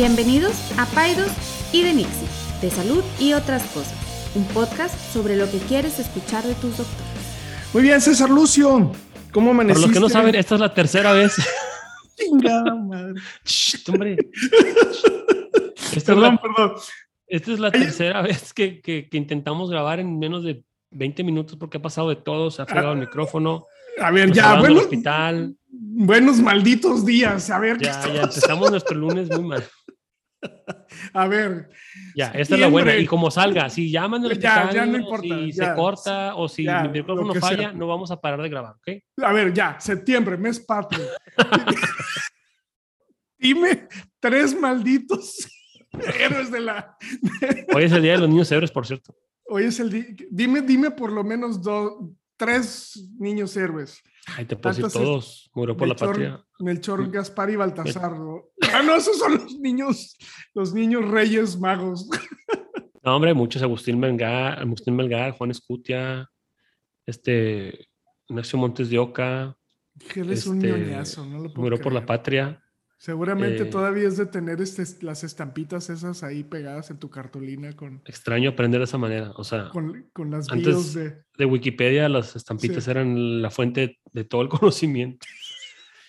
Bienvenidos a Paidos y de Nixie, de salud y otras cosas, un podcast sobre lo que quieres escuchar de tus doctores. Muy bien, César Lucio, ¿cómo amaneciste? Por los que no saben, esta es la tercera vez. Chingada madre. Shh, hombre. Esta es Perdón, la, perdón. esta es la tercera vez que, que- que intentamos grabar en menos de 20 minutos porque ha pasado de todo, se ha fregado el micrófono, A ver, ya, buenos, hospital, buenos malditos días. A ver, ¿qué ya, ya empezamos nuestro lunes muy mal. A ver, Ya, esta es la buena. Y como salga, si llaman al Ya, hospital, ya no o importa, si ya. se corta o si Ya, mi micrófono falla, sea. no vamos a parar de grabar, ¿ok? a ver, ya, septiembre, mes patrio. Dime tres malditos héroes de la. Hoy es el Día de los Niños Héroes, por cierto. Hoy es el día. Dime, dime por lo menos dos, tres niños héroes. Ay, te puedo decir Tantas es- todos. Murió por la patria. Melchor, Gaspar y Baltasar. ¿no? Ah, no, esos son los niños, los niños reyes magos. No, hombre, muchos. Agustín Melgar, Agustín Melgar, Juan Escutia, este, Ignacio Montes de Oca, Que él es un este, ñoñazo, no lo puedo murió por la patria. Seguramente eh, todavía es de tener este, las estampitas esas ahí pegadas en tu cartulina con, Extraño aprender de esa manera. O sea, con, con las Antes- de... de Wikipedia las estampitas Sí. eran la fuente de todo el conocimiento.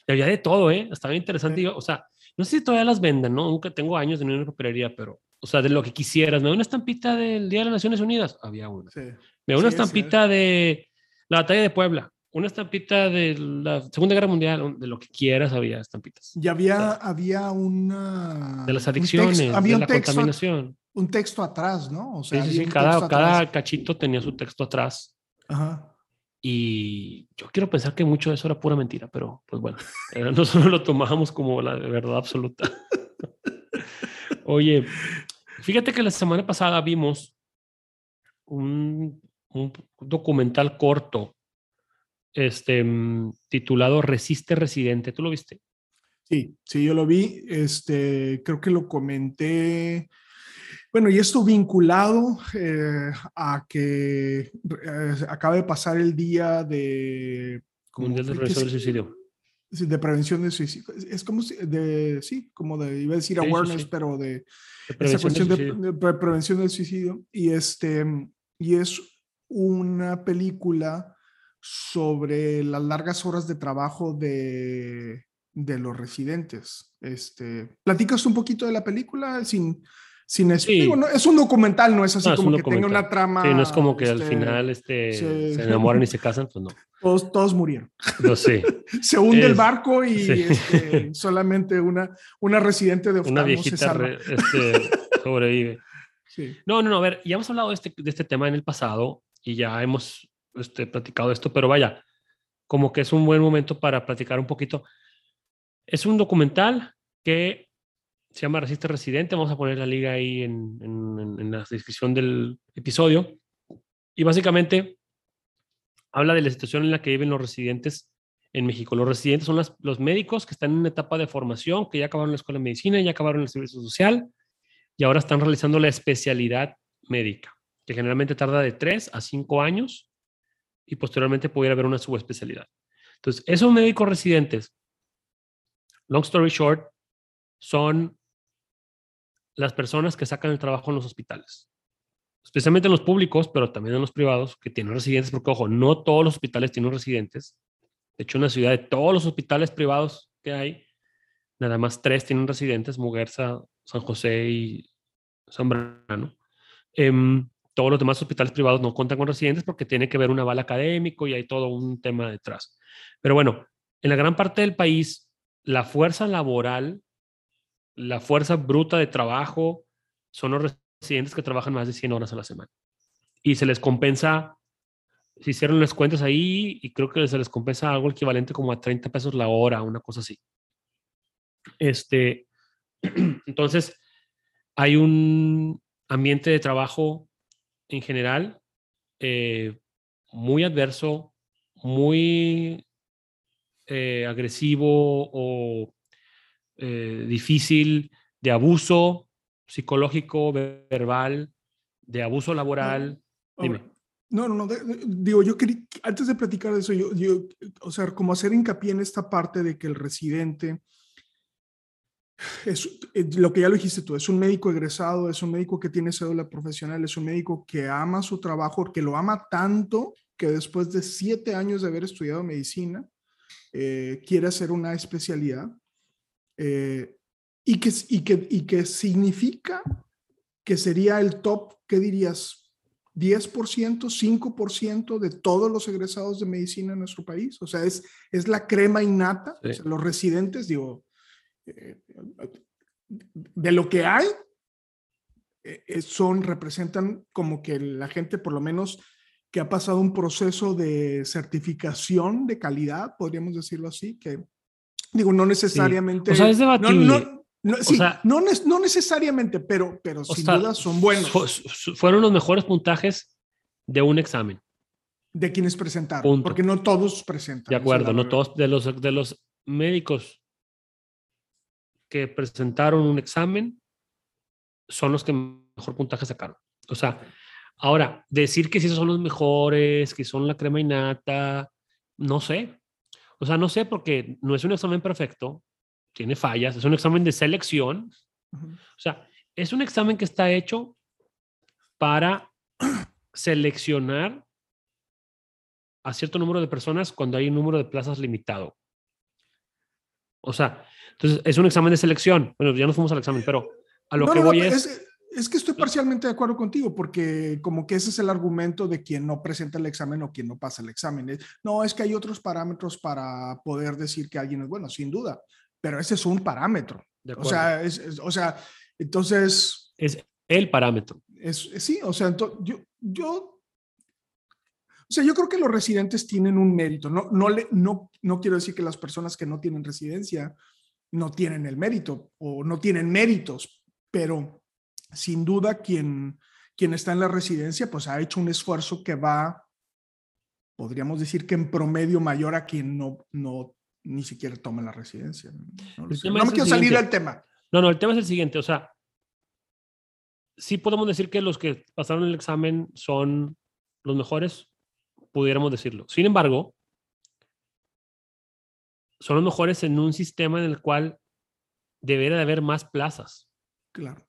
Y había de todo, ¿eh? Estaba interesante. Sí. Yo, o sea, no sé si todavía las vendan, ¿no? Nunca tengo años de no ir a una papelería, pero, o sea, de lo que quisieras. ¿Me da una estampita del Día de las Naciones Unidas? Había una. sí. Me da una estampita de la batalla de Puebla. Una estampita de la Segunda Guerra Mundial, de lo que quieras, había estampitas. Y había, sea, había una... De las adicciones, texto- había de un la texto, contaminación. un texto atrás, ¿no? O Sí, sea, sí, sí. un Cada, cada cachito tenía su texto atrás. Ajá. Y yo quiero pensar que mucho de eso era pura mentira, pero pues bueno, eh, nosotros lo tomábamos como la verdad absoluta. Oye, fíjate que la semana pasada vimos un, un documental corto este, mm, titulado Resiste Residente. ¿Tú lo viste? Sí, sí, yo lo vi. Este, creo que lo comenté. Bueno, y esto vinculado eh, a que eh, acaba de pasar el día de como Mundial de Prevención del Suicidio. de prevención del suicidio. Es- como si- de sí, como de iba a decir Sí, awareness, sí. pero de De esa prevención del cuestión de, suicidio. de pre- prevención del suicidio y este y es una película sobre las largas horas de trabajo de, de los residentes. Este, ¿platicas un poquito de la película sin sin es, Sí. digo, no, es un documental, no es así No, es como un que tenga una trama. Sí, no es como que al este, final este, sí. se enamoran y se casan, pues no. todos, todos murieron. No sé. Se hunde el Es- barco y sí. este, solamente una, una residente de Una oftalmo viejita re- este, sobrevive. Sí. No, no, no, a ver, ya hemos hablado de este, de este tema en el pasado y ya hemos este, platicado esto, pero vaya, como que es un buen momento para platicar un poquito. Es un documental que se llama Resiste Residente, vamos a poner la liga ahí en- en- en la descripción del episodio, y básicamente habla de la situación en la que viven los residentes en México. Los residentes son las- los médicos que están en una etapa de formación, que ya acabaron la escuela de medicina, ya acabaron el servicio social, y ahora están realizando la especialidad médica, que generalmente tarda de 3 a 5 años y posteriormente pudiera haber una subespecialidad. Entonces, esos médicos residentes, long story short, son las personas que sacan el trabajo en los hospitales, especialmente en los públicos, pero también en los privados, que tienen residentes, porque ojo, no todos los hospitales tienen residentes. De hecho, en la ciudad de todos los hospitales privados que hay, nada más tres tienen residentes, Muguerza, San José y Zambrano. Em, todos los demás hospitales privados no cuentan con residentes porque tiene que ver un aval académico y hay todo un tema detrás. Pero bueno, en la gran parte del país, la fuerza laboral, la fuerza bruta de trabajo, son los residentes que trabajan más de 100 horas a la semana. Y se les compensa, se hicieron las cuentas ahí y creo que se les compensa algo equivalente como a 30 pesos la hora, una cosa así. Este, entonces, hay un ambiente de trabajo en general eh, muy adverso, muy eh, agresivo o eh, difícil de abuso psicológico, verbal, de abuso laboral. Dime. Ahora, No, no, no. digo, yo quería, antes de platicar de eso, yo, yo, o sea, como hacer hincapié en esta parte de que el residente es, eh, lo que ya lo dijiste tú, es un médico egresado, es un médico que tiene cédula profesional, es un médico que ama su trabajo, que lo ama tanto que después de siete años de haber estudiado medicina, eh, quiere hacer una especialidad eh, y, que, y, que, y que significa que sería el top, ¿qué dirías? 10%, 5% de todos los egresados de medicina en nuestro país. O sea, es, es la crema innata. los residentes, digo, de lo que hay, eh, son, representan como que la gente, por lo menos, que ha pasado un proceso de certificación de calidad, podríamos decirlo así, que digo, no necesariamente... O sea, es debatible. No, sí, no, no, necesariamente, pero, pero sin duda son buenos. fueron los mejores puntajes de un examen. De quienes presentaron, porque no todos presentan. De acuerdo, no todos de los, de los médicos que presentaron un examen son los que mejor puntaje sacaron. O sea, ahora, decir que si esos son los mejores, que son la crema innata, no sé. O sea, no sé porque no es un examen perfecto, tiene fallas, es un examen de selección. O sea, es un examen que está hecho para seleccionar a cierto número de personas cuando hay un número de plazas limitado. O sea, entonces es un examen de selección. Bueno, ya nos fuimos al examen, pero a lo que voy es, es... que estoy parcialmente de acuerdo contigo, porque como que ese es el argumento de quien no presenta el examen o quien no pasa el examen. No, es que hay otros parámetros para poder decir que alguien es bueno, sin duda pero ese es un parámetro. O sea, o sea, entonces... Es el parámetro. Es, sí, o sea, yo, yo, o sea, yo creo que los residentes tienen un mérito. No, no, le, no, no quiero decir que las personas que no tienen residencia no tienen el mérito o no tienen méritos, pero sin duda quien, quien está en la residencia pues ha hecho un esfuerzo que va, podríamos decir que en promedio mayor a quien no, no ni siquiera toma la residencia. No, me quiero salir del tema. No, no, el tema es el siguiente, o sea, sí podemos decir que los que pasaron el examen son los mejores, pudiéramos decirlo. Sin embargo, son los mejores en un sistema en el cual debería de haber más plazas. Claro.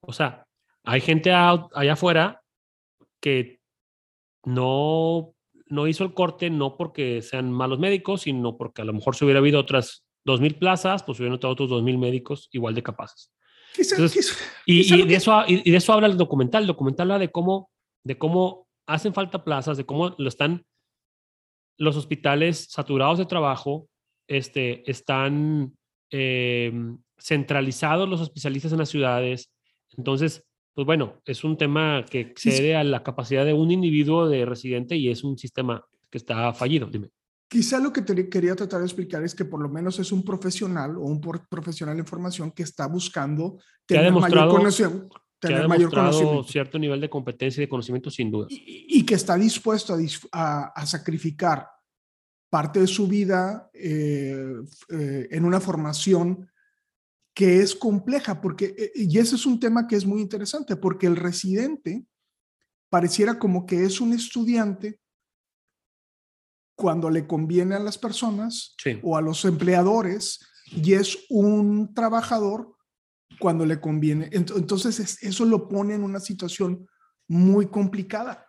O sea, hay gente allá afuera que no no hizo el corte no porque sean malos médicos, sino porque a lo mejor si hubiera habido otras 2.000 plazas, pues hubieran estado otros 2.000 médicos igual de capaces. y, de eso, y de eso habla el documental. El documental habla de cómo, de cómo hacen falta plazas, de cómo lo están los hospitales saturados de trabajo, este, están eh, centralizados los especialistas en las ciudades. Entonces, pues bueno, es un tema que excede a la capacidad de un individuo de residente y es un sistema que está fallido. Dime. Quizá lo que te quería tratar de explicar es que por lo menos es un profesional o un profesional en formación que está buscando tener mayor conocimiento. Tener mayor conocimiento. cierto nivel de competencia y de conocimiento sin duda. Y, que está dispuesto a, sacrificar parte de su vida eh, eh, en una formación que es compleja, porque, eh, y ese es un tema que es muy interesante, porque el residente pareciera como que es un estudiante cuando le conviene a las personas o a los empleadores y es un trabajador cuando le conviene. Entonces eso lo pone en una situación muy complicada.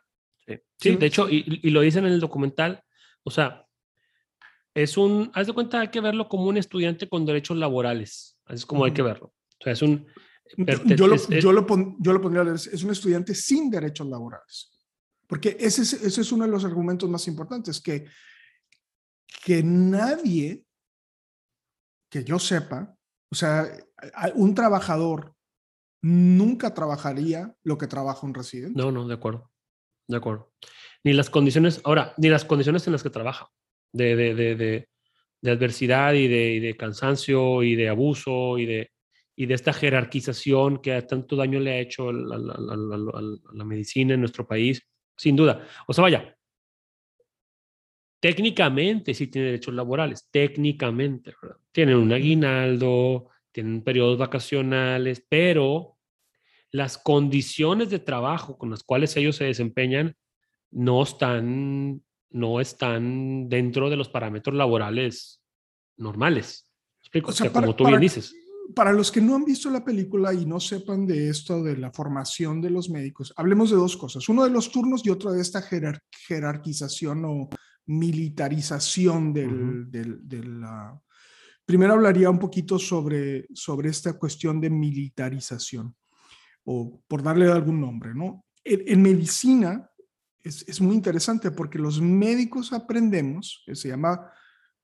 Sí, de hecho, y, y, lo dice en el documental, o sea, es un, haz de cuenta, hay que verlo como un estudiante con derechos laborales. Así es como hay que verlo. O sea, es un... Yo lo, yo, lo yo lo pondría, es un estudiante sin derechos laborales. Porque ese es, ese es uno de los argumentos más importantes, que, que nadie, que yo sepa, o sea, un trabajador nunca trabajaría lo que trabaja un residente. No, no, de acuerdo. De acuerdo. Ni las condiciones, ahora, ni las condiciones en las que trabaja, de, de, de, de adversidad y de, cansancio y de abuso y de, y de esta jerarquización que tanto daño le ha hecho a la, medicina en nuestro país, sin duda. O sea, vaya, técnicamente sí tiene derechos laborales, técnicamente, Tienen un aguinaldo, tienen periodos vacacionales, pero las condiciones de trabajo con las cuales ellos se desempeñan no están no están dentro de los parámetros laborales normales. Explico, o sea, como tú bien dices. para los que no han visto la película y no sepan de esto de la formación de los médicos, hablemos de dos cosas. Uno de los turnos y otro de esta jerarquización o militarización del, de la... Primero hablaría un poquito sobre, sobre esta cuestión de militarización, o por darle algún nombre, ¿no? En, medicina es, es, muy interesante porque los médicos aprendemos, se llama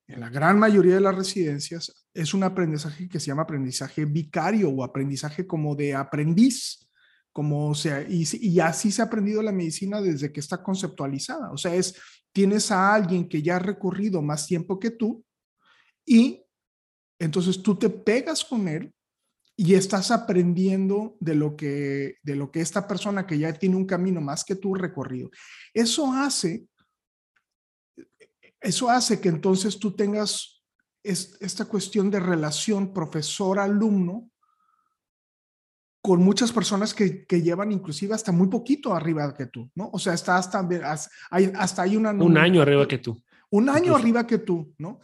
en la gran mayoría de las residencias, es un aprendizaje que se llama aprendizaje vicario o aprendizaje como de aprendiz, como sea, y, y así se ha aprendido la medicina desde que está conceptualizada. O sea, es, tienes a alguien que ya ha recorrido más tiempo que tú y entonces tú te pegas con él y estás aprendiendo de lo que de lo que esta persona que ya tiene un camino más que tú recorrido. Eso hace eso hace que entonces tú tengas esta cuestión de relación profesor-alumno con muchas personas que, llevan inclusive hasta muy poquito arriba que tú, ¿no? O sea, está hasta, hay, hasta hay una... Un año arriba que tú. Un año arriba que tú, ¿no?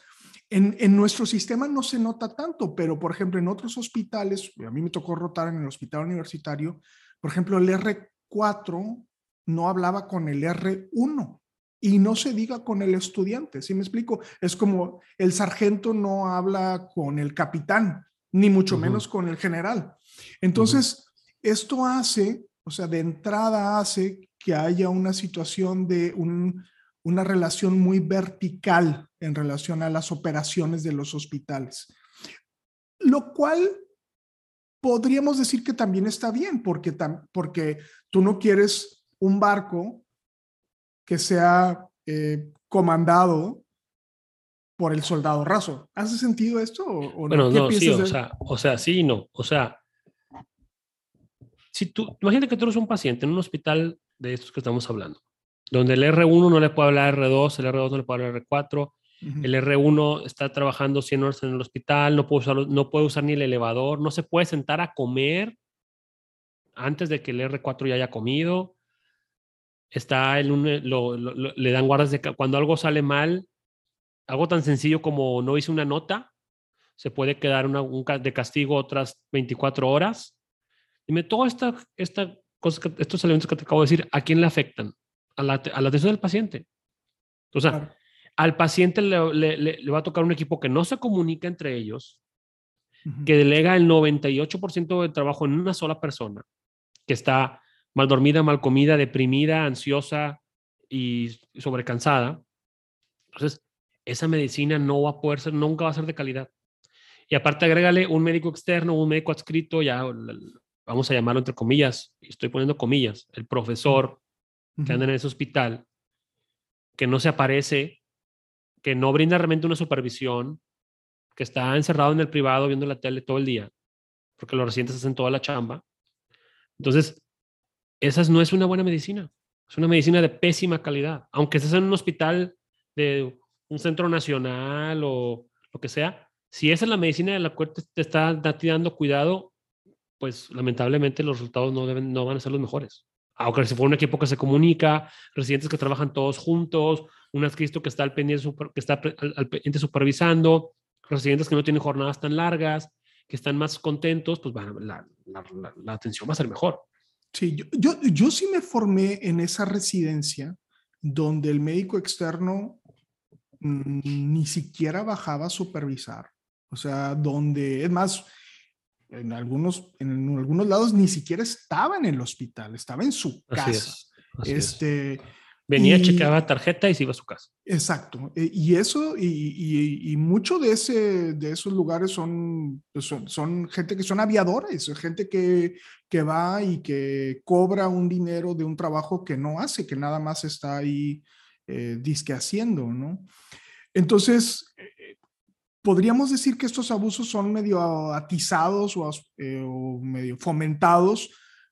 En, en, nuestro sistema no se nota tanto, pero por ejemplo en otros hospitales, a mí me tocó rotar en el hospital universitario, por ejemplo el R4 no hablaba con el R1 y no se diga con el estudiante, ¿sí me explico? Es como el sargento no habla con el capitán, ni mucho menos con el general. Entonces, esto hace, o sea, de entrada hace que haya una situación de una relación muy vertical en relación a las operaciones de los hospitales, lo cual podríamos decir que también está bien, porque, porque tú no quieres un barco que sea eh, comandado por el soldado raso. ¿Hace sentido esto? O, bueno, no, sí, o, sea, o sea, sí y no. O sea, si tú, imagínate que tú eres un paciente en un hospital de estos que estamos hablando, donde el R1 no le puede hablar R2, el R2 no le puede hablar R4, el R1 está trabajando 100 horas en el hospital, no puede, usar, no puede usar ni el elevador, no se puede sentar a comer antes de que el R4 ya haya comido está en un, eh, le dan guardas de cuando algo sale mal, algo tan sencillo como no hice una nota, se puede quedar una, un, de castigo otras 24 horas. Dime, todas esta, esta estos elementos que te acabo de decir, ¿a quién le afectan? A la, a la atención del paciente. O sea, al paciente le, le, le, va a tocar un equipo que no se comunica entre ellos, que delega el 98% del trabajo en una sola persona, que está mal dormida, mal comida, deprimida, ansiosa y sobrecansada. Entonces, esa medicina no va a poder ser, nunca va a ser de calidad. Y aparte, agrégale un médico externo, un médico adscrito, ya vamos a llamarlo entre comillas, estoy poniendo comillas, el profesor que anda en ese hospital, que no se aparece, que no brinda realmente una supervisión, que está encerrado en el privado viendo la tele todo el día, porque los residentes hacen toda la chamba. Entonces, esa no es una buena medicina. Es una medicina de pésima calidad. Aunque estés en un hospital de un centro nacional o lo que sea, si esa es la medicina de la cual te está dando cuidado, pues lamentablemente los resultados no, deben, no van a ser los mejores. Aunque si fuera un equipo que se comunica, residentes que trabajan todos juntos, un adscrito que está al pendiente, que está al, pendiente supervisando, residentes que no tienen jornadas tan largas, que están más contentos, pues la, la atención va a ser mejor. Sí, yo, yo, sí me formé en esa residencia donde el médico externo ni siquiera bajaba a supervisar. O sea, donde, es más, en algunos, en algunos lados ni siquiera estaba en el hospital, estaba en su casa. este, Venía, checaba tarjeta y se iba a su casa. Exacto. E, y eso, y, y, mucho de, ese, de esos lugares son, pues son, son, gente que son aviadores, gente que, que va y que cobra un dinero de un trabajo que no hace, que nada más está ahí eh, disque haciendo, ¿no? Entonces, podríamos decir que estos abusos son medio atizados o, eh, o medio fomentados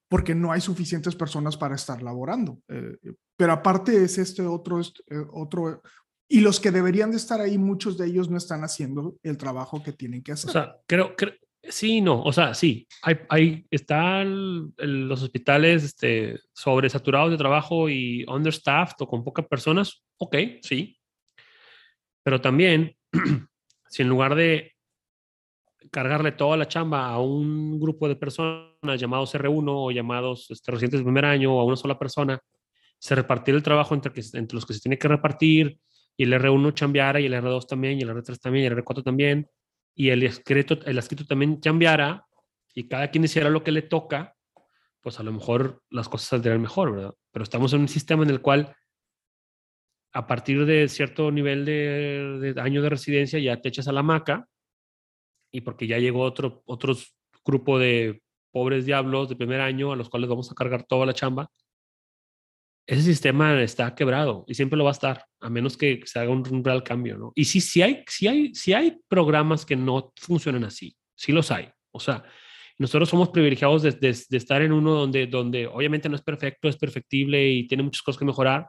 porque no hay suficientes personas para estar laborando. Eh, pero aparte es este otro, eh, otro, y los que deberían de estar ahí, muchos de ellos no están haciendo el trabajo que tienen que hacer. O sea, creo, que sí, no, o sea, sí, hay, hay están los hospitales este, sobresaturados de trabajo y understaffed o con pocas personas, ok, sí. Pero también, si en lugar de cargarle toda la chamba a un grupo de personas llamados R1 o llamados este, residentes de primer año o a una sola persona, se repartir el trabajo entre, que, entre los que se tiene que repartir y el R1 chambeara y el R2 también y el R3 también y el R4 también y el escrito, el escrito también chambeara y cada quien hiciera lo que le toca, pues a lo mejor las cosas saldrían mejor, ¿verdad? Pero estamos en un sistema en el cual a partir de cierto nivel de, de año de residencia ya te echas a la maca y porque ya llegó otro otros grupo de pobres diablos de primer año a los cuales vamos a cargar toda la chamba. Ese sistema está quebrado y siempre lo va a estar, a menos que se haga un, real cambio, ¿no? Y sí, sí hay, sí hay, sí hay programas que no funcionan así, sí los hay. O sea, nosotros somos privilegiados de, de, de, estar en uno donde, donde obviamente no es perfecto, es perfectible y tiene muchas cosas que mejorar,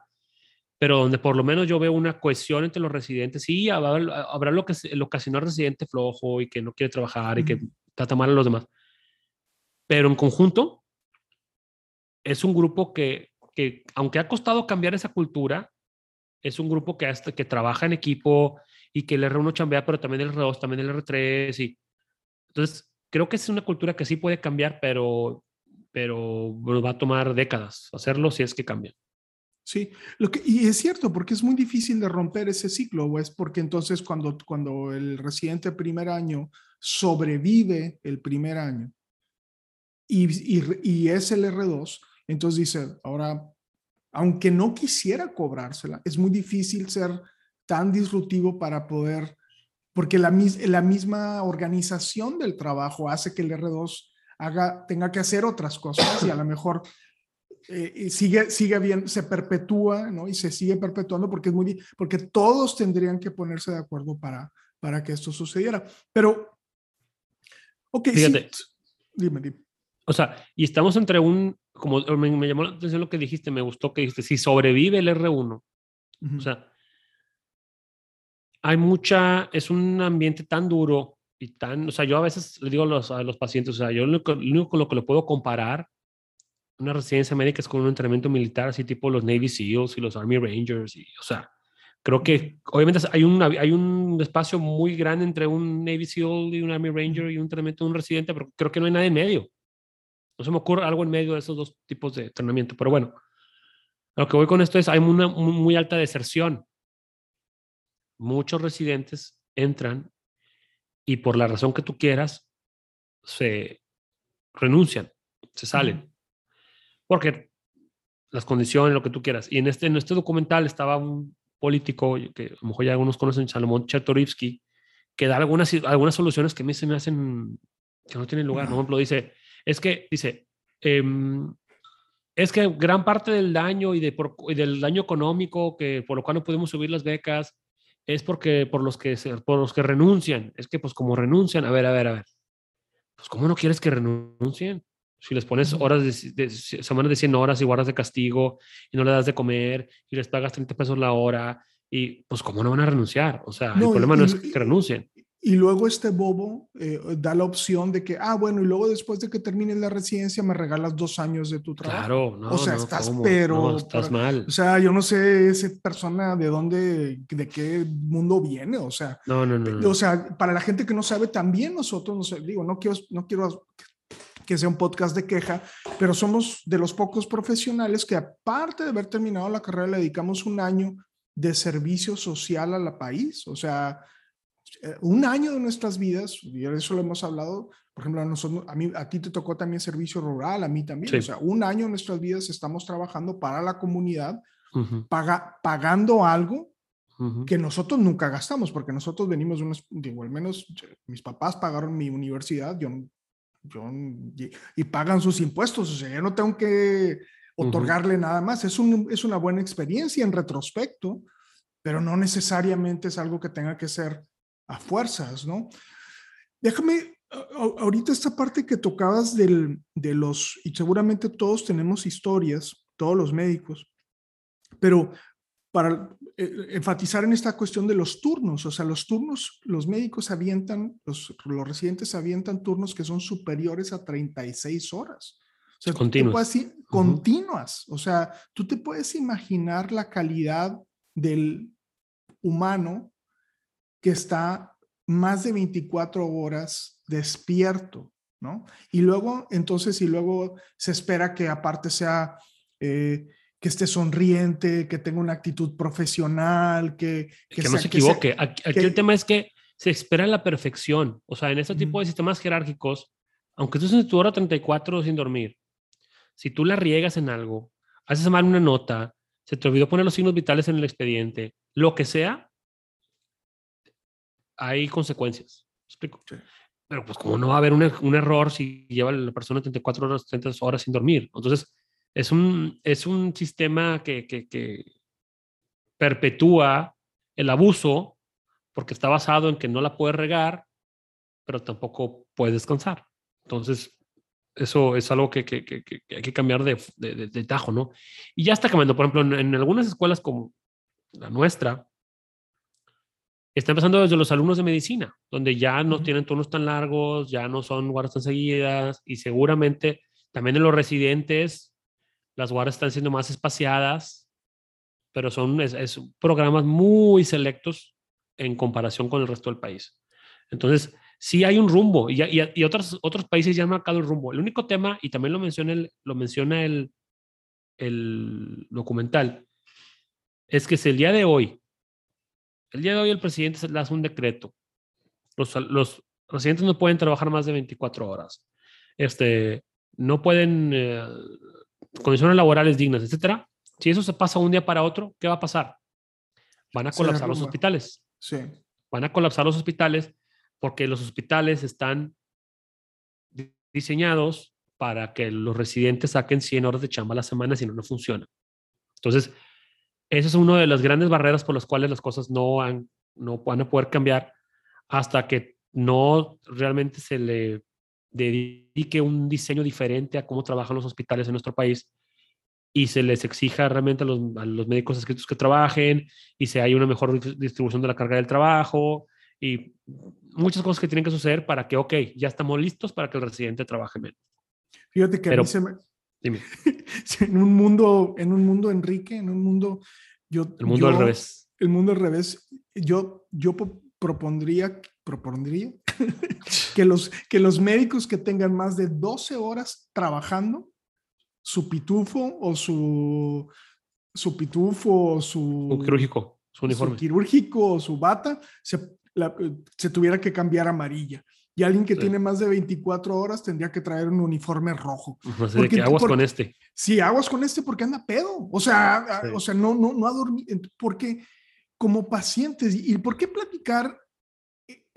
pero donde por lo menos yo veo una cohesión entre los residentes. Sí, habrá, habrá lo que el ocasional residente flojo y que no quiere trabajar y que trata mal a los demás. Pero en conjunto, es un grupo que, que, aunque ha costado cambiar esa cultura, es un grupo que, hasta, que trabaja en equipo y que el R1 chambea, pero también el R2, también el R3. Y, entonces, creo que es una cultura que sí puede cambiar, pero, pero bueno, va a tomar décadas hacerlo si es que cambia. Sí, y es cierto, porque es muy difícil de romper ese ciclo, o es porque entonces cuando, cuando el residente primer año sobrevive el primer año y, y, y es el R2, entonces dice, ahora, aunque no quisiera cobrársela, es muy difícil ser tan disruptivo para poder, porque la, la misma organización del trabajo hace que el R2 haga, tenga que hacer otras cosas y a lo mejor eh, sigue, sigue bien, se perpetúa, ¿no? Y se sigue perpetuando porque es muy, porque todos tendrían que ponerse de acuerdo para, para que esto sucediera. Pero, ok, Fíjate, sí, dime, dime. O sea, y estamos entre un, como me, me, llamó la atención lo que dijiste, me gustó que dijiste, si sobrevive el R1, uh -huh. o sea, hay mucha, es un ambiente tan duro y tan, o sea, yo a veces le digo a los, a los pacientes, o sea, yo lo único, lo único con lo que lo puedo comparar una residencia médica es con un entrenamiento militar, así tipo los Navy SEALs y los Army Rangers. Y, o sea, creo que obviamente hay un, hay un espacio muy grande entre un Navy SEAL y un Army Ranger y un entrenamiento de un residente, pero creo que no hay nada en medio. No se me ocurre algo en medio de esos dos tipos de entrenamiento. Pero bueno, lo que voy con esto es, hay una muy alta deserción. Muchos residentes entran y por la razón que tú quieras, se renuncian, se salen. Porque las condiciones, lo que tú quieras. Y en este, en este documental estaba un político, que a lo mejor ya algunos conocen, Salomón Chertorivsky, que da algunas, algunas soluciones que a mí se me hacen que no tienen lugar. Por ejemplo, dice, es que, dice, eh, es que gran parte del daño y, de, por, y, del daño económico que por lo cual no podemos subir las becas es porque por los que por los que renuncian. Es que pues como renuncian, a ver, a ver, a ver. Pues cómo no quieres que renuncien? Si les pones horas de, de, semanas de 100 horas y guardas de castigo y no le das de comer y les pagas 30 pesos la hora, y pues cómo no van a renunciar. O sea, no, el problema y, no es que renuncien. Y luego este bobo eh, da la opción de que, ah, bueno, y luego después de que termine la residencia me regalas dos años de tu trabajo. Claro, no. O sea, no, estás, ¿cómo? pero. No, estás mal. O sea, yo no sé esa persona de dónde, de qué mundo viene. O sea, no, no, no, no. O sea, para la gente que no sabe, también nosotros, no sé, digo, no quiero, no quiero que sea un podcast de queja, pero somos de los pocos profesionales que aparte de haber terminado la carrera le dedicamos un año de servicio social a la país, o sea, un año de nuestras vidas, y de eso lo hemos hablado, por ejemplo, a, nosotros, a, mí, a ti te tocó también servicio rural, a mí también, sí. o sea, un año de nuestras vidas estamos trabajando para la comunidad, uh -huh. paga, pagando algo Uh -huh. que nosotros nunca gastamos, porque nosotros venimos de unos, digo, al menos mis papás pagaron mi universidad, yo yo, y, y, pagan sus impuestos, o sea, yo no tengo que otorgarle uh -huh. nada más. Es, un, es una buena experiencia en retrospecto, pero no necesariamente es algo que tenga que ser a fuerzas, ¿no? Déjame, ahorita esta parte que tocabas del, de los, y seguramente todos tenemos historias, todos los médicos, pero para eh, enfatizar en esta cuestión de los turnos, o sea, los turnos, los médicos avientan, los, los residentes avientan turnos que son superiores a 36 horas. O sea, continuas. Uh -huh. continuas. O sea, tú te puedes imaginar la calidad del humano que está más de 24 horas despierto, ¿no? Y luego, entonces, y luego se espera que aparte sea, eh, que esté sonriente, que tenga una actitud profesional, que... Que, no se equivoque. aquí, el tema es que se espera la perfección. O sea, en este tipo de sistemas jerárquicos, aunque tú estés en tu hora 34 sin dormir, si tú la riegas en algo, haces mal una nota, se te olvidó poner los signos vitales en el expediente, lo que sea, hay consecuencias. explico? Pero pues como no va a haber un, un, error si lleva la persona 34 horas, 30 horas sin dormir. Entonces, es un, es un sistema que, que, que perpetúa el abuso porque está basado en que no la puedes regar, pero tampoco puedes descansar. Entonces, eso es algo que, que, que, que hay que cambiar de, de, de, tajo, ¿no? Y ya está cambiando. Por ejemplo, en, en, algunas escuelas como la nuestra, está empezando desde los alumnos de medicina, donde ya no tienen turnos tan largos, ya no son guardas tan seguidas, y seguramente también en los residentes, las guardas están siendo más espaciadas, pero son es, programas muy selectos en comparación con el resto del país. Entonces, sí hay un rumbo y, otros, otros países ya han marcado el rumbo. El único tema, y también lo menciona el, lo menciona el, el documental, es que si el día de hoy, el día de hoy el presidente le hace un decreto, los, los residentes no pueden trabajar más de 24 horas, este, no pueden, eh, condiciones laborales dignas, etcétera. Si eso se pasa un día para otro, ¿qué va a pasar? Van a colapsar los hospitales. Sí. Van a colapsar los hospitales porque los hospitales están diseñados para que los residentes saquen 100 horas de chamba a la semana si no, no funciona. Entonces, esa es una de las grandes barreras por las cuales las cosas no, han, no van a poder cambiar hasta que no realmente se le dedique un diseño diferente a cómo trabajan los hospitales en nuestro país y se les exija realmente a los, a los médicos escritos que trabajen y se haya una mejor distribución de la carga del trabajo y muchas cosas que tienen que suceder para que, ok, ya estamos listos para que el residente trabaje menos. Fíjate que Pero, a mí se me... Dime. en un mundo, en un mundo, Enrique, en un mundo, yo... El mundo yo, al revés. El mundo al revés. Yo, yo propondría, propondría que, los, que los médicos que tengan más de 12 horas trabajando, su pitufo o su, su pitufo o su... Quirúrgico, su uniforme. Su quirúrgico o su bata, se la, se tuviera que cambiar amarilla. Y alguien que sí. tiene más de 24 horas tendría que traer un uniforme rojo. No sé, porque, que aguas porque, con este. Sí, aguas con este porque anda pedo. O sea, sí. o sea no, no, no ha dormido. Porque como pacientes, ¿y por qué platicar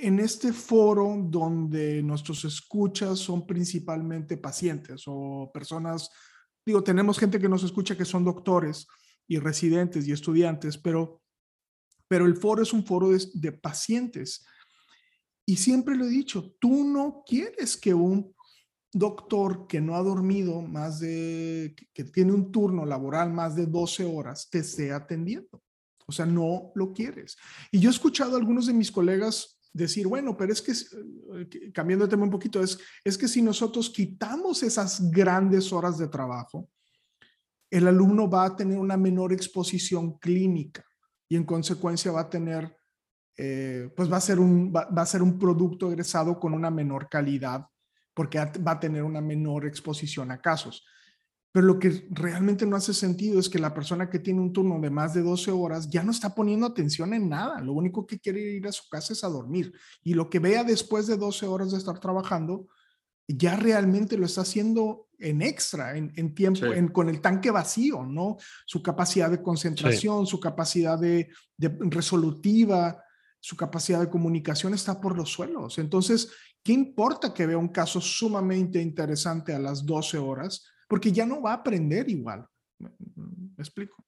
en este foro donde nuestros escuchas son principalmente pacientes o personas, digo, tenemos gente que nos escucha que son doctores y residentes y estudiantes, pero pero el foro es un foro de, de, pacientes. Y siempre lo he dicho, tú no quieres que un doctor que no ha dormido más de, que tiene un turno laboral más de 12 horas, te esté atendiendo. O sea, no lo quieres. Y yo he escuchado a algunos de mis colegas decir, bueno, pero es que, eh, cambiando de tema un poquito, es, es que si nosotros quitamos esas grandes horas de trabajo, el alumno va a tener una menor exposición clínica y en consecuencia va a tener, eh, pues va a, ser un, va, a ser un producto egresado con una menor calidad porque va a tener una menor exposición a casos. Pero lo que realmente no hace sentido es que la persona que tiene un turno de más de 12 horas ya no está poniendo atención en nada. Lo único que quiere ir a su casa es a dormir. Y lo que vea después de 12 horas de estar trabajando, ya realmente lo está haciendo en extra, en, en tiempo, sí. en, con el tanque vacío, ¿no? Su capacidad de concentración, sí. su capacidad de, de, resolutiva, su capacidad de comunicación está por los suelos. Entonces, ¿qué importa que vea un caso sumamente interesante a las 12 horas? Porque ya no va a aprender igual. ¿Me, explico?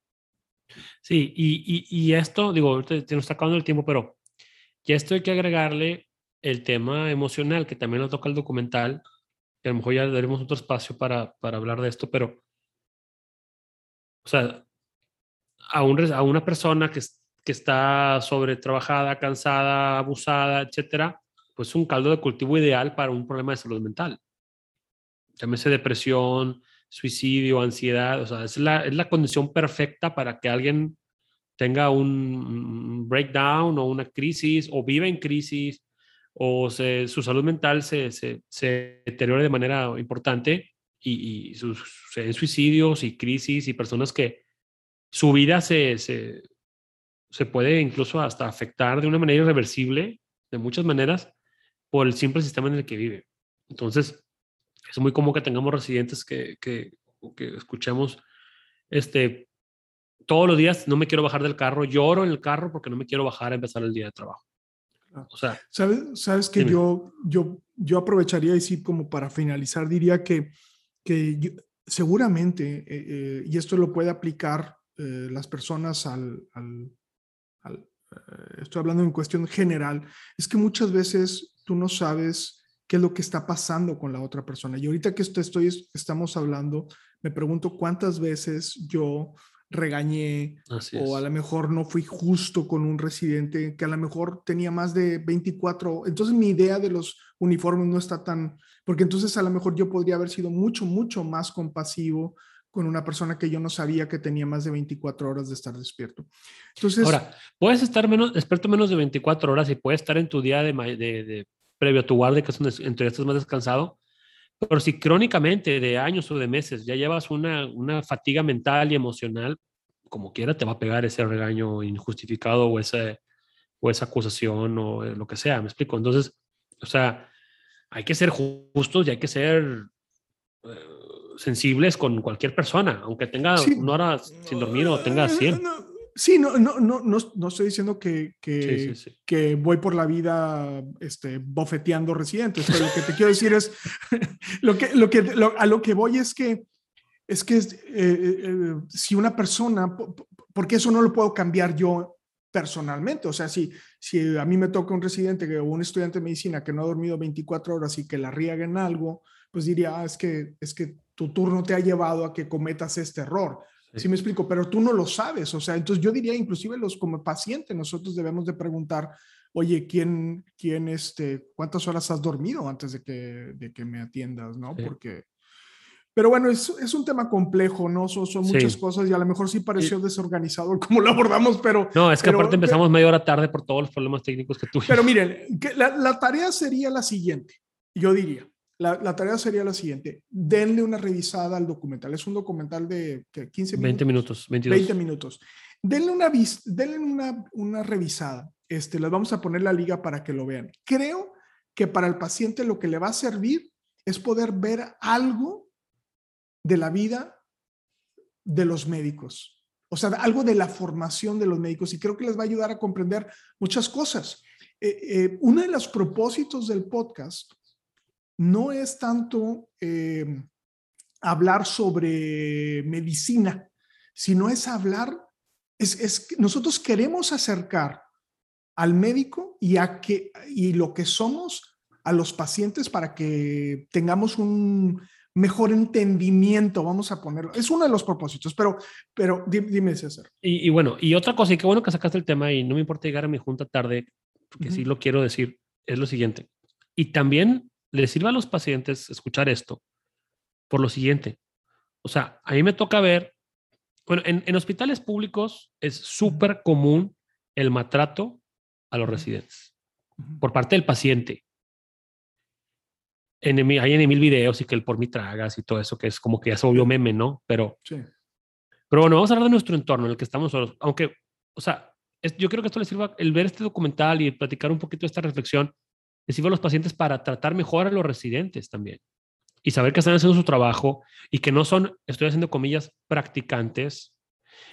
Sí, y, y, y esto, digo, te, te nos está acabando el tiempo, pero ya esto hay que agregarle el tema emocional, que también lo toca el documental, que a lo mejor ya daremos otro espacio para, para hablar de esto, pero, o sea, a, un, a una persona que, que está sobretrabajada, cansada, abusada, etcétera, pues un caldo de cultivo ideal para un problema de salud mental. Llámese depresión, suicidio, ansiedad, o sea, es la, es la condición perfecta para que alguien tenga un breakdown o una crisis o viva en crisis o su salud mental se, se, se, deteriora de manera importante y, y suceden suicidios y crisis y personas que su vida se, se, se puede incluso hasta afectar de una manera irreversible, de muchas maneras, por el simple sistema en el que vive. Entonces, es muy común que tengamos residentes que, que, que escuchemos este, todos los días, no me quiero bajar del carro, lloro en el carro porque no me quiero bajar a empezar el día de trabajo. O sea, sabes, sabes que yo, yo, yo aprovecharía decir como para finalizar, diría que, que seguramente, eh, eh, y esto lo puede aplicar eh, las personas al, al, al estoy hablando en cuestión general, es que muchas veces tú no sabes qué es lo que está pasando con la otra persona. Y ahorita que estoy, estamos hablando, me pregunto cuántas veces yo regañé o a lo mejor no fui justo con un residente que a lo mejor tenía más de 24. Entonces mi idea de los uniformes no está tan, porque entonces a lo mejor yo podría haber sido mucho, mucho más compasivo con una persona que yo no sabía que tenía más de 24 horas de estar despierto. Entonces, ahora, puedes estar menos, despierto menos de 24 horas y puedes estar en tu día de, de, previo a tu guardia, que es donde en teoría estás más descansado, pero si crónicamente de años o de meses ya llevas una, una fatiga mental y emocional, como quiera te va a pegar ese regaño injustificado o, ese, o esa acusación o lo que sea, me explico. Entonces, o sea, hay que ser justos y hay que ser eh, sensibles con cualquier persona, aunque tenga una hora sin dormir o tenga 100. Sí, no, no, no, no, no estoy diciendo que, que, que, voy por la vida este, bofeteando residentes, pero lo que te quiero decir es, lo que, lo que, a lo que voy es que, es que eh, eh, si una persona, porque eso no lo puedo cambiar yo personalmente, o sea, si, si a mí me toca un residente o un estudiante de medicina que no ha dormido 24 horas y que la riega en algo, pues diría, ah, es, que, es que tu turno te ha llevado a que cometas este error Sí. me explico, pero tú no lo sabes, o sea, entonces yo diría inclusive los como paciente nosotros debemos de preguntar, oye, ¿quién, quién, este, cuántas horas has dormido antes de que, de que me atiendas, no? Porque, pero bueno, es, es, un tema complejo, ¿no? Son, son muchas cosas y a lo mejor sí pareció desorganizado como lo abordamos, pero... No, es que aparte empezamos media hora tarde por todos los problemas técnicos que tuvimos. Pero miren, que la, la tarea sería la siguiente, yo diría. La, tarea sería la siguiente. Denle una revisada al documental. Es un documental de 15 minutos. 20 minutos, 20 minutos. Denle una, denle una, una revisada. Este, les vamos a poner la liga para que lo vean. Creo que para el paciente lo que le va a servir es poder ver algo de la vida de los médicos. O sea, algo de la formación de los médicos y creo que les va a ayudar a comprender muchas cosas. Eh, eh, uno de los propósitos del podcast no es tanto eh, hablar sobre medicina, sino es hablar, es, nosotros queremos acercar al médico y, a que, y lo que somos a los pacientes para que tengamos un mejor entendimiento, vamos a ponerlo. Es uno de los propósitos, pero, pero dime, César. Y, bueno, y otra cosa, y qué bueno que sacaste el tema y no me importa llegar a mi junta tarde, porque sí lo quiero decir, es lo siguiente. Y también le sirva a los pacientes escuchar esto por lo siguiente. O sea, a mí me toca ver, bueno, en, hospitales públicos es súper común el maltrato a los residentes por parte del paciente. En, hay en mil videos y que el por mi tragas y todo eso, que es como que ya se volvió meme, ¿no? Pero, sí. pero bueno, vamos a hablar de nuestro entorno en el que estamos solos. Aunque, o sea, yo creo que esto le sirva, el ver este documental y platicar un poquito de esta reflexión, les sirve a los pacientes para tratar mejor a los residentes también y saber que están haciendo su trabajo y que no son, estoy haciendo comillas, practicantes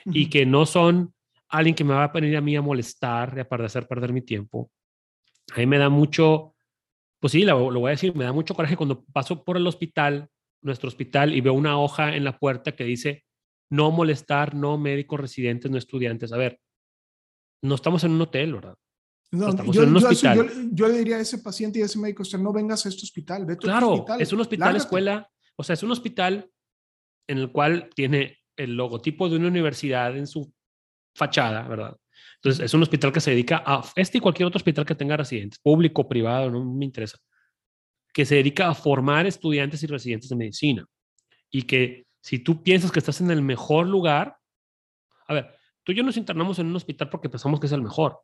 y que no son alguien que me va a venir a mí a molestar y a hacer perder mi tiempo. A mí me da mucho, pues sí, lo, lo voy a decir, me da mucho coraje cuando paso por el hospital, nuestro hospital, y veo una hoja en la puerta que dice no molestar, no médicos residentes, no estudiantes. A ver, no estamos en un hotel, ¿verdad? No, yo, Yo, le diría a ese paciente y a ese médico, usted no vengas a este hospital, vete claro, a hospital. es un hospital escuela, o sea, es un hospital en el cual tiene el logotipo de una universidad en su fachada, ¿verdad? Entonces, es un hospital que se dedica a este y cualquier otro hospital que tenga residentes, público, privado, no me interesa, que se dedica a formar estudiantes y residentes de medicina. Y que si tú piensas que estás en el mejor lugar, a ver, tú y yo nos internamos en un hospital porque pensamos que es el mejor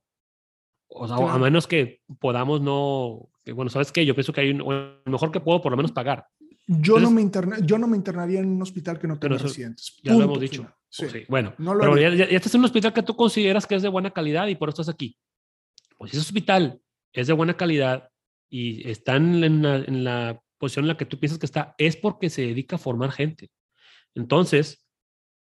O sea, a menos que podamos no, que, bueno, ¿sabes qué? Yo pienso que hay un, lo mejor que puedo por lo menos pagar. Yo, no me interna, yo no me internaría en un hospital que no tenga residentes. Ya lo hemos dicho. Sí. Bueno, pero ya, ya, estás en un hospital que tú consideras que es de buena calidad y por eso estás aquí. Pues si ese hospital es de buena calidad y están en la, en la posición en la que tú piensas que está, es porque se dedica a formar gente. Entonces,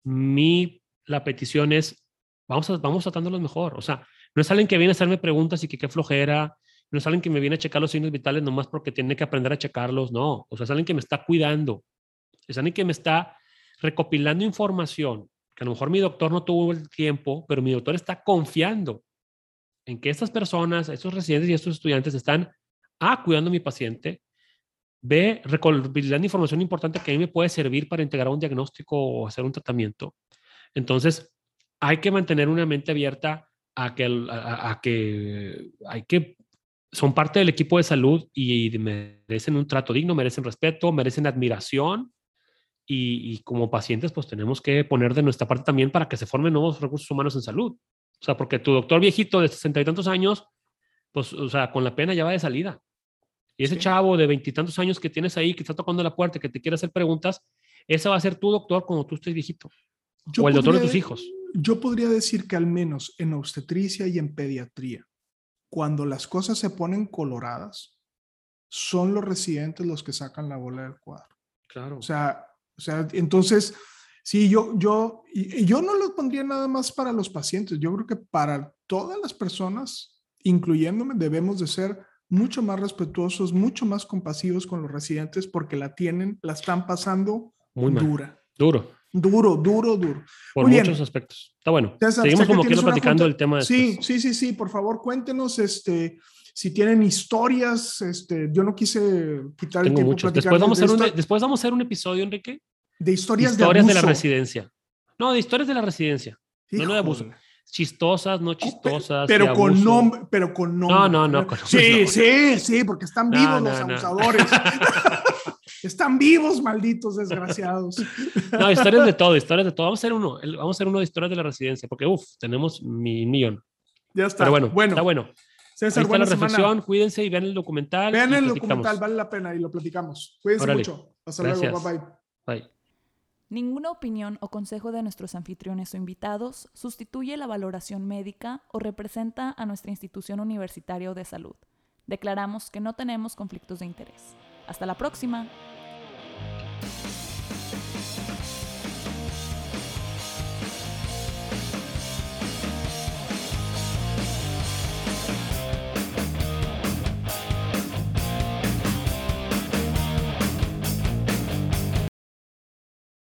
mi, la petición es, vamos, a, vamos tratándolos mejor. O sea, no es alguien que viene a hacerme preguntas y que qué flojera, no es alguien que me viene a checar los signos vitales nomás porque tiene que aprender a checarlos, no. O sea, es alguien que me está cuidando, es alguien que me está recopilando información, que a lo mejor mi doctor no tuvo el tiempo, pero mi doctor está confiando en que estas personas, estos residentes y estos estudiantes están A, cuidando a mi paciente, B, recopilando información importante que a mí me puede servir para integrar un diagnóstico o hacer un tratamiento. Entonces, hay que mantener una mente abierta a que, a, que hay que son parte del equipo de salud y merecen un trato digno, merecen respeto, merecen admiración y, como pacientes pues tenemos que poner de nuestra parte también para que se formen nuevos recursos humanos en salud. O sea, porque tu doctor viejito de sesenta y tantos años, pues, o sea, con la pena ya va de salida. Y ese chavo de veintitantos años que tienes ahí, que está tocando la puerta, que te quiere hacer preguntas, ese va a ser tu doctor cuando tú estés viejito. o el doctor de tus hijos. Yo podría decir que al menos en obstetricia y en pediatría, cuando las cosas se ponen coloradas, son los residentes los que sacan la bola del cuadro. Claro. O sea, o sea, entonces, sí, yo, yo, yo no lo pondría nada más para los pacientes. Yo creo que para todas las personas, incluyéndome, debemos de ser mucho más respetuosos, mucho más compasivos con los residentes porque la tienen, la están pasando Muy dura. Duro. Duro, duro, duro. Por muchos aspectos. Está bueno. Seguimos como quiero platicando el tema. De sí, sí, sí, sí. Por favor, cuéntenos este, si tienen historias. Este, yo no quise quitar el tiempo. Muchos. Después vamos, a hacer un, después vamos a hacer un episodio, Enrique. De historias, historias de, de, la residencia. No, de historias de la residencia. No, de abuso. Chistosas, no chistosas. Pero, con nombre, pero con nombre. No, no, no. sí, sí, sí, porque están vivos los abusadores. Están vivos, malditos desgraciados. No, historias de todo, historias de todo. Vamos a hacer uno, vamos a hacer uno de historias de la residencia, porque uff, tenemos mi millón. Ya está. Pero bueno, bueno. está bueno. César, Ahí está la reflexión, cuídense y vean el documental. Vean el documental, vale la pena y lo platicamos. Cuídense mucho. Hasta luego, bye bye. Bye. Ninguna opinión o consejo de nuestros anfitriones o invitados sustituye la valoración médica o representa a nuestra institución universitaria de salud. Declaramos que no tenemos conflictos de interés. Hasta la próxima.